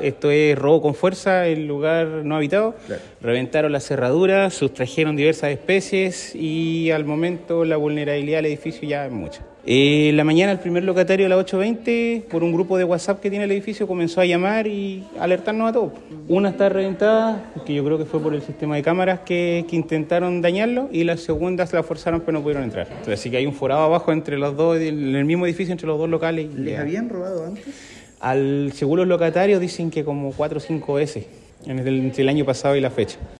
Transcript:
Esto es robo con fuerza en lugar no habitado. Claro. Reventaron las cerraduras, sustrajeron diversas especies y al momento la vulnerabilidad del edificio ya es mucha. Eh, la mañana el primer locatario a las 8.20 por un grupo de WhatsApp que tiene el edificio comenzó a llamar y alertarnos a todos. Una está reventada, que yo creo que fue por el sistema de cámaras que, que intentaron dañarlo y la segunda se la forzaron pero no pudieron entrar. Entonces sí que hay un forado abajo entre los dos, en el mismo edificio entre los dos locales. ¿Les habían robado antes? Al según los locatarios dicen que como 4 o 5 veces entre el año pasado y la fecha.